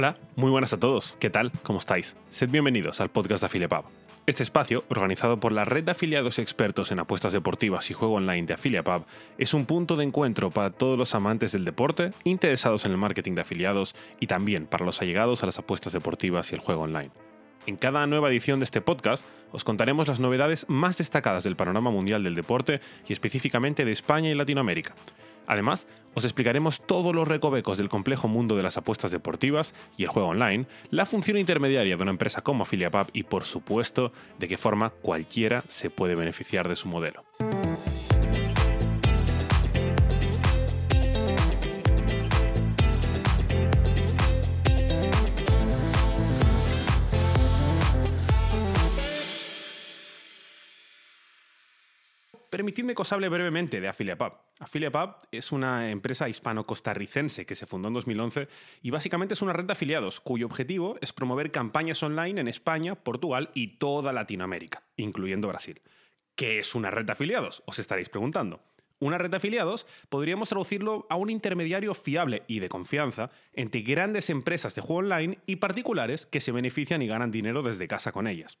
Hola, muy buenas a todos. ¿Qué tal? ¿Cómo estáis? Sed bienvenidos al podcast de AfiliaPub. Este espacio, organizado por la red de afiliados expertos en apuestas deportivas y juego online de AfiliaPub, es un punto de encuentro para todos los amantes del deporte, interesados en el marketing de afiliados y también para los allegados a las apuestas deportivas y el juego online. En cada nueva edición de este podcast os contaremos las novedades más destacadas del panorama mundial del deporte y específicamente de España y Latinoamérica. Además, os explicaremos todos los recovecos del complejo mundo de las apuestas deportivas y el juego online, la función intermediaria de una empresa como AffiliaPub y, por supuesto, de qué forma cualquiera se puede beneficiar de su modelo. Permitidme que os hable brevemente de AffiliaPub. AffiliaPub es una empresa hispano-costarricense que se fundó en 2011 y básicamente es una red de afiliados cuyo objetivo es promover campañas online en España, Portugal y toda Latinoamérica, incluyendo Brasil. ¿Qué es una red de afiliados? Os estaréis preguntando. Una red de afiliados podríamos traducirlo a un intermediario fiable y de confianza entre grandes empresas de juego online y particulares que se benefician y ganan dinero desde casa con ellas.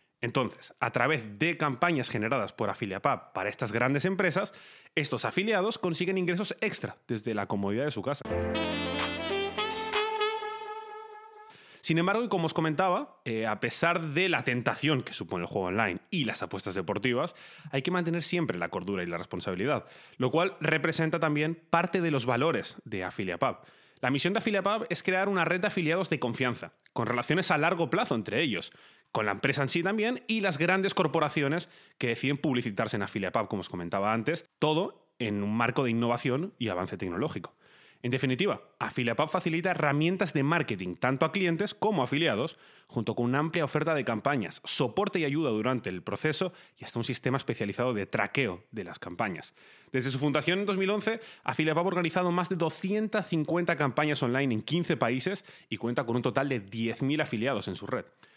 Entonces, a través de campañas generadas por AffiliaPub para estas grandes empresas, estos afiliados consiguen ingresos extra desde la comodidad de su casa. Sin embargo, y como os comentaba, eh, a pesar de la tentación que supone el juego online y las apuestas deportivas, hay que mantener siempre la cordura y la responsabilidad, lo cual representa también parte de los valores de AffiliaPub. La misión de AffiliaPub es crear una red de afiliados de confianza, con relaciones a largo plazo entre ellos, con la empresa en sí también y las grandes corporaciones que deciden publicitarse en AffiliaPub, como os comentaba antes, todo en un marco de innovación y avance tecnológico. En definitiva, AffiliaPub facilita herramientas de marketing tanto a clientes como a afiliados, junto con una amplia oferta de campañas, soporte y ayuda durante el proceso y hasta un sistema especializado de traqueo de las campañas. Desde su fundación en 2011, AffiliaPub ha organizado más de 250 campañas online en 15 países y cuenta con un total de 10.000 afiliados en su red.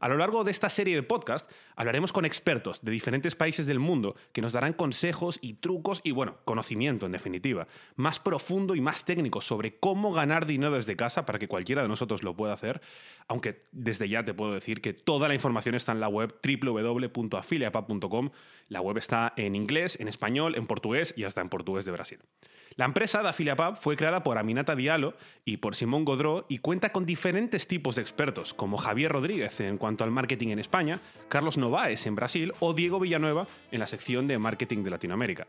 A lo largo de esta serie de podcast hablaremos con expertos de diferentes países del mundo que nos darán consejos y trucos y, bueno, conocimiento en definitiva, más profundo y más técnico sobre cómo ganar dinero desde casa para que cualquiera de nosotros lo pueda hacer, aunque desde ya te puedo decir que toda la información está en la web www.afiliapub.com. La web está en inglés, en español, en portugués y hasta en portugués de Brasil. La empresa de AffiliaPub fue creada por Aminata Diallo y por Simón Godró y cuenta con diferentes tipos de expertos, como Javier Rodríguez en cuanto al marketing en España, Carlos Novaes en Brasil o Diego Villanueva en la sección de marketing de Latinoamérica.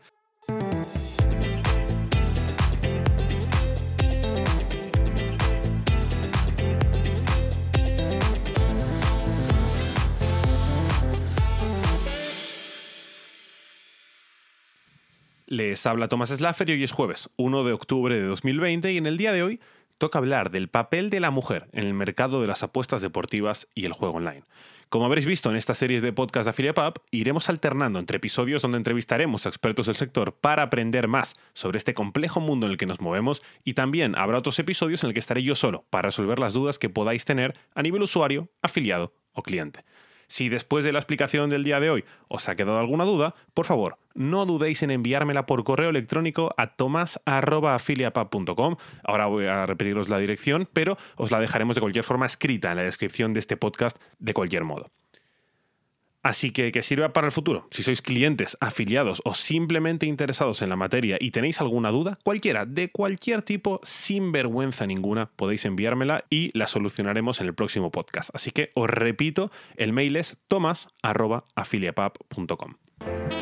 Les habla Tomás Slaffer y hoy es jueves, 1 de octubre de 2020 y en el día de hoy toca hablar del papel de la mujer en el mercado de las apuestas deportivas y el juego online. Como habréis visto en esta serie de podcast de AffiliaPub, iremos alternando entre episodios donde entrevistaremos a expertos del sector para aprender más sobre este complejo mundo en el que nos movemos y también habrá otros episodios en el que estaré yo solo para resolver las dudas que podáis tener a nivel usuario, afiliado o cliente. Si después de la explicación del día de hoy os ha quedado alguna duda, por favor, no dudéis en enviármela por correo electrónico a tomas.afiliapub.com. Ahora voy a repetiros la dirección, pero os la dejaremos de cualquier forma escrita en la descripción de este podcast de cualquier modo. Así que que sirva para el futuro. Si sois clientes, afiliados o simplemente interesados en la materia y tenéis alguna duda, cualquiera, de cualquier tipo, sin vergüenza ninguna, podéis enviármela y la solucionaremos en el próximo podcast. Así que os repito, el mail es tomas.afiliapub.com.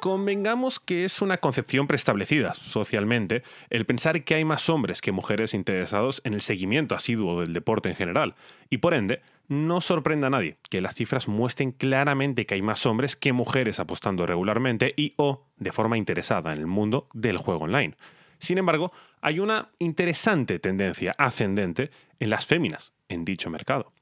Convengamos que es una concepción preestablecida socialmente el pensar que hay más hombres que mujeres interesados en el seguimiento asiduo del deporte en general, y por ende, no sorprenda a nadie que las cifras muestren claramente que hay más hombres que mujeres apostando regularmente y o de forma interesada en el mundo del juego online. Sin embargo, hay una interesante tendencia ascendente en las féminas en dicho mercado.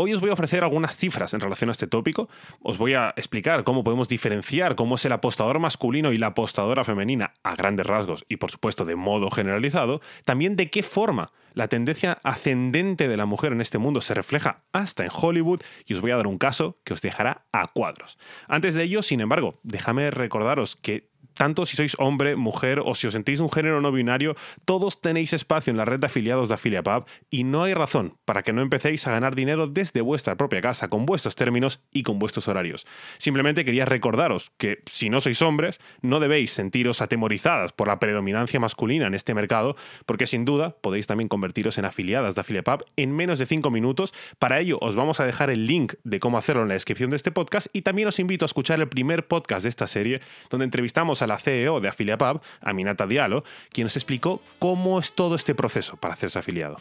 Hoy os voy a ofrecer algunas cifras en relación a este tópico. Os voy a explicar cómo podemos diferenciar cómo es el apostador masculino y la apostadora femenina a grandes rasgos y por supuesto de modo generalizado. También de qué forma la tendencia ascendente de la mujer en este mundo se refleja hasta en Hollywood y os voy a dar un caso que os dejará a cuadros. Antes de ello, sin embargo, déjame recordaros que tanto si sois hombre, mujer o si os sentís un género no binario, todos tenéis espacio en la red de afiliados de AffiliaPub y no hay razón para que no empecéis a ganar dinero desde vuestra propia casa, con vuestros términos y con vuestros horarios. Simplemente quería recordaros que si no sois hombres, no debéis sentiros atemorizadas por la predominancia masculina en este mercado, porque sin duda podéis también convertiros en afiliadas de AffiliaPub en menos de 5 minutos. Para ello os vamos a dejar el link de cómo hacerlo en la descripción de este podcast y también os invito a escuchar el primer podcast de esta serie donde entrevistamos a la CEO de AfiliaPub, Aminata Diallo, quien nos explicó cómo es todo este proceso para hacerse afiliado.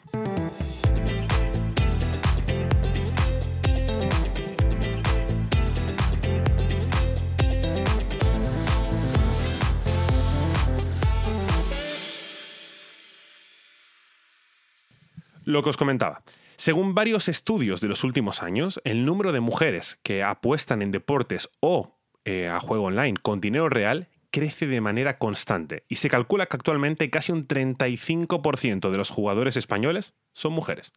Lo que os comentaba. Según varios estudios de los últimos años, el número de mujeres que apuestan en deportes o eh, a juego online con dinero real crece de manera constante y se calcula que actualmente casi un 35% de los jugadores españoles son mujeres.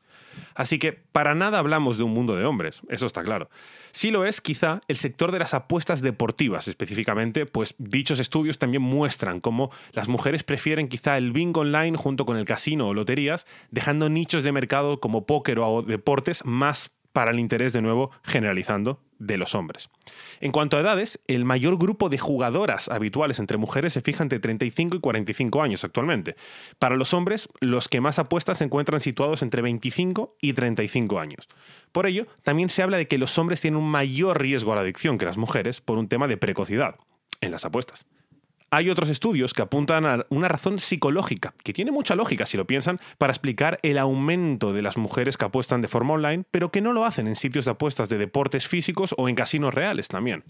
Así que para nada hablamos de un mundo de hombres, eso está claro. Sí lo es quizá el sector de las apuestas deportivas específicamente, pues dichos estudios también muestran cómo las mujeres prefieren quizá el bingo online junto con el casino o loterías, dejando nichos de mercado como póker o deportes más para el interés de nuevo generalizando de los hombres. En cuanto a edades, el mayor grupo de jugadoras habituales entre mujeres se fija entre 35 y 45 años actualmente. Para los hombres, los que más apuestas se encuentran situados entre 25 y 35 años. Por ello, también se habla de que los hombres tienen un mayor riesgo a la adicción que las mujeres por un tema de precocidad en las apuestas. Hay otros estudios que apuntan a una razón psicológica, que tiene mucha lógica si lo piensan, para explicar el aumento de las mujeres que apuestan de forma online, pero que no lo hacen en sitios de apuestas de deportes físicos o en casinos reales también.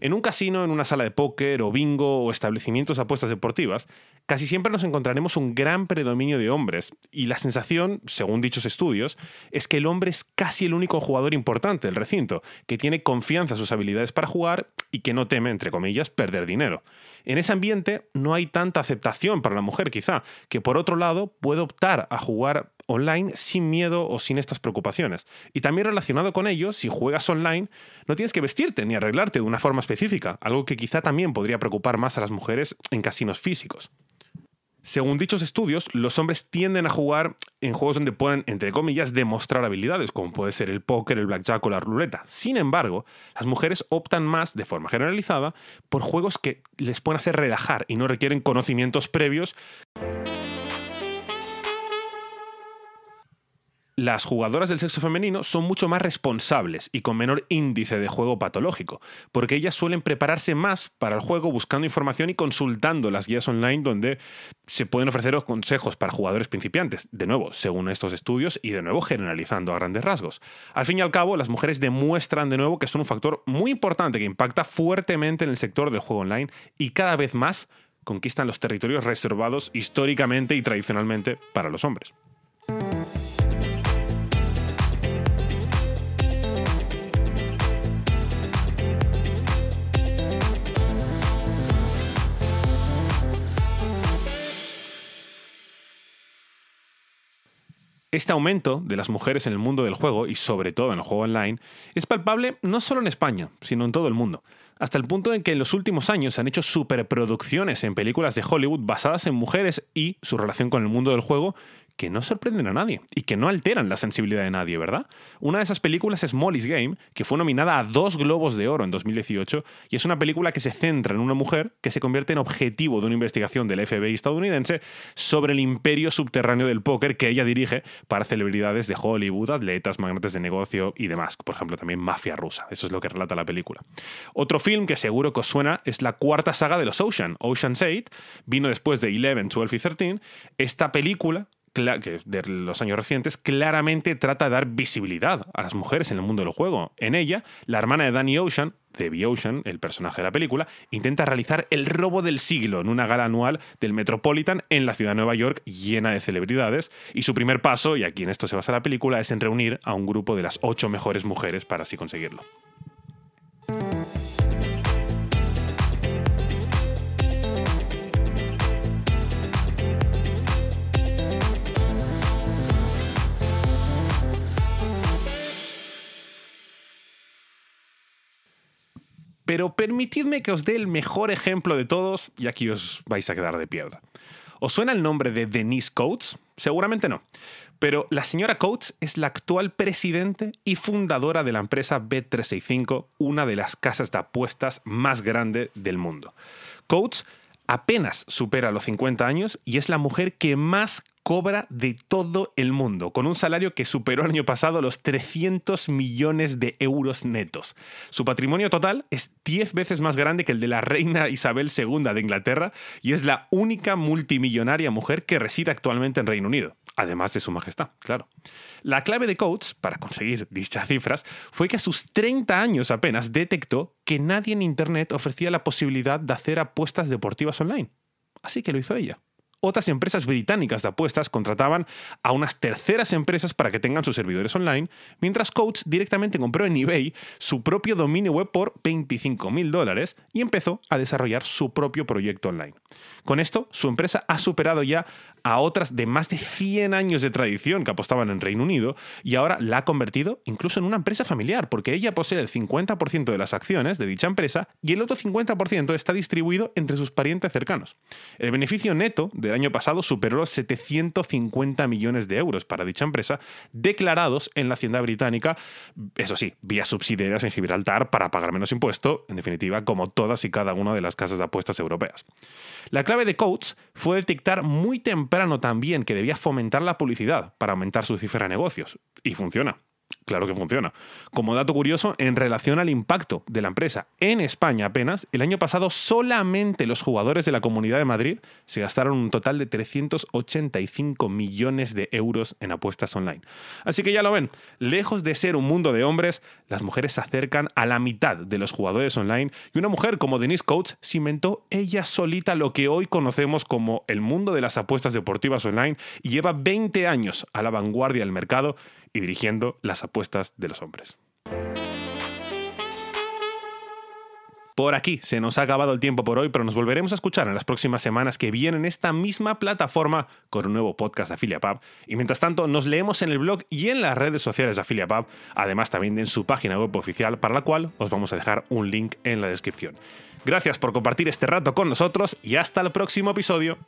En un casino, en una sala de póker o bingo o establecimientos de apuestas deportivas, casi siempre nos encontraremos un gran predominio de hombres, y la sensación, según dichos estudios, es que el hombre es casi el único jugador importante del recinto, que tiene confianza en sus habilidades para jugar y que no teme, entre comillas, perder dinero. En ese ambiente no hay tanta aceptación para la mujer, quizá, que por otro lado puede optar a jugar online sin miedo o sin estas preocupaciones. Y también relacionado con ello, si juegas online, no tienes que vestirte ni arreglarte de una forma específica, algo que quizá también podría preocupar más a las mujeres en casinos físicos. Según dichos estudios, los hombres tienden a jugar en juegos donde pueden, entre comillas, demostrar habilidades, como puede ser el póker, el blackjack o la ruleta. Sin embargo, las mujeres optan más, de forma generalizada, por juegos que les pueden hacer relajar y no requieren conocimientos previos. Las jugadoras del sexo femenino son mucho más responsables y con menor índice de juego patológico, porque ellas suelen prepararse más para el juego buscando información y consultando las guías online donde se pueden ofrecer consejos para jugadores principiantes, de nuevo, según estos estudios y de nuevo generalizando a grandes rasgos. Al fin y al cabo, las mujeres demuestran de nuevo que son un factor muy importante que impacta fuertemente en el sector del juego online y cada vez más conquistan los territorios reservados históricamente y tradicionalmente para los hombres. Este aumento de las mujeres en el mundo del juego, y sobre todo en el juego online, es palpable no solo en España, sino en todo el mundo. Hasta el punto en que en los últimos años se han hecho superproducciones en películas de Hollywood basadas en mujeres y su relación con el mundo del juego que no sorprenden a nadie y que no alteran la sensibilidad de nadie, ¿verdad? Una de esas películas es Molly's Game, que fue nominada a dos Globos de Oro en 2018 y es una película que se centra en una mujer que se convierte en objetivo de una investigación del FBI estadounidense sobre el imperio subterráneo del póker que ella dirige para celebridades de Hollywood, atletas, magnates de negocio y demás. Por ejemplo, también mafia rusa. Eso es lo que relata la película. Otro film que seguro que os suena es la cuarta saga de los Ocean, Ocean's 8. Vino después de 11, 12 y 13. Esta película de los años recientes, claramente trata de dar visibilidad a las mujeres en el mundo del juego. En ella, la hermana de Danny Ocean, Debbie Ocean, el personaje de la película, intenta realizar el robo del siglo en una gala anual del Metropolitan en la ciudad de Nueva York llena de celebridades. Y su primer paso, y aquí en esto se basa la película, es en reunir a un grupo de las ocho mejores mujeres para así conseguirlo. Pero permitidme que os dé el mejor ejemplo de todos y aquí os vais a quedar de piedra. ¿Os suena el nombre de Denise Coates? Seguramente no. Pero la señora Coates es la actual presidente y fundadora de la empresa Bet365, una de las casas de apuestas más grandes del mundo. Coates apenas supera los 50 años y es la mujer que más cobra de todo el mundo, con un salario que superó el año pasado los 300 millones de euros netos. Su patrimonio total es 10 veces más grande que el de la reina Isabel II de Inglaterra y es la única multimillonaria mujer que reside actualmente en Reino Unido, además de su majestad, claro. La clave de Coates para conseguir dichas cifras fue que a sus 30 años apenas detectó que nadie en Internet ofrecía la posibilidad de hacer apuestas deportivas online. Así que lo hizo ella otras empresas británicas de apuestas contrataban a unas terceras empresas para que tengan sus servidores online, mientras Coates directamente compró en eBay su propio dominio web por 25 mil dólares y empezó a desarrollar su propio proyecto online. Con esto, su empresa ha superado ya a otras de más de 100 años de tradición que apostaban en Reino Unido y ahora la ha convertido incluso en una empresa familiar, porque ella posee el 50% de las acciones de dicha empresa y el otro 50% está distribuido entre sus parientes cercanos. El beneficio neto del año pasado superó los 750 millones de euros para dicha empresa, declarados en la Hacienda británica, eso sí, vía subsidiarias en Gibraltar para pagar menos impuesto, en definitiva, como todas y cada una de las casas de apuestas europeas. La clave de Coates fue detectar muy temprano también que debía fomentar la publicidad para aumentar su cifra de negocios. Y funciona. Claro que funciona. Como dato curioso, en relación al impacto de la empresa en España apenas, el año pasado solamente los jugadores de la Comunidad de Madrid se gastaron un total de 385 millones de euros en apuestas online. Así que ya lo ven, lejos de ser un mundo de hombres, las mujeres se acercan a la mitad de los jugadores online y una mujer como Denise Coates se inventó ella solita lo que hoy conocemos como el mundo de las apuestas deportivas online y lleva 20 años a la vanguardia del mercado y dirigiendo las apuestas de los hombres. Por aquí se nos ha acabado el tiempo por hoy, pero nos volveremos a escuchar en las próximas semanas que vienen en esta misma plataforma con un nuevo podcast de AfiliaPub. Y mientras tanto, nos leemos en el blog y en las redes sociales de AfiliaPub, además también en su página web oficial, para la cual os vamos a dejar un link en la descripción. Gracias por compartir este rato con nosotros y hasta el próximo episodio.